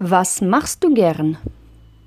Was machst du gern?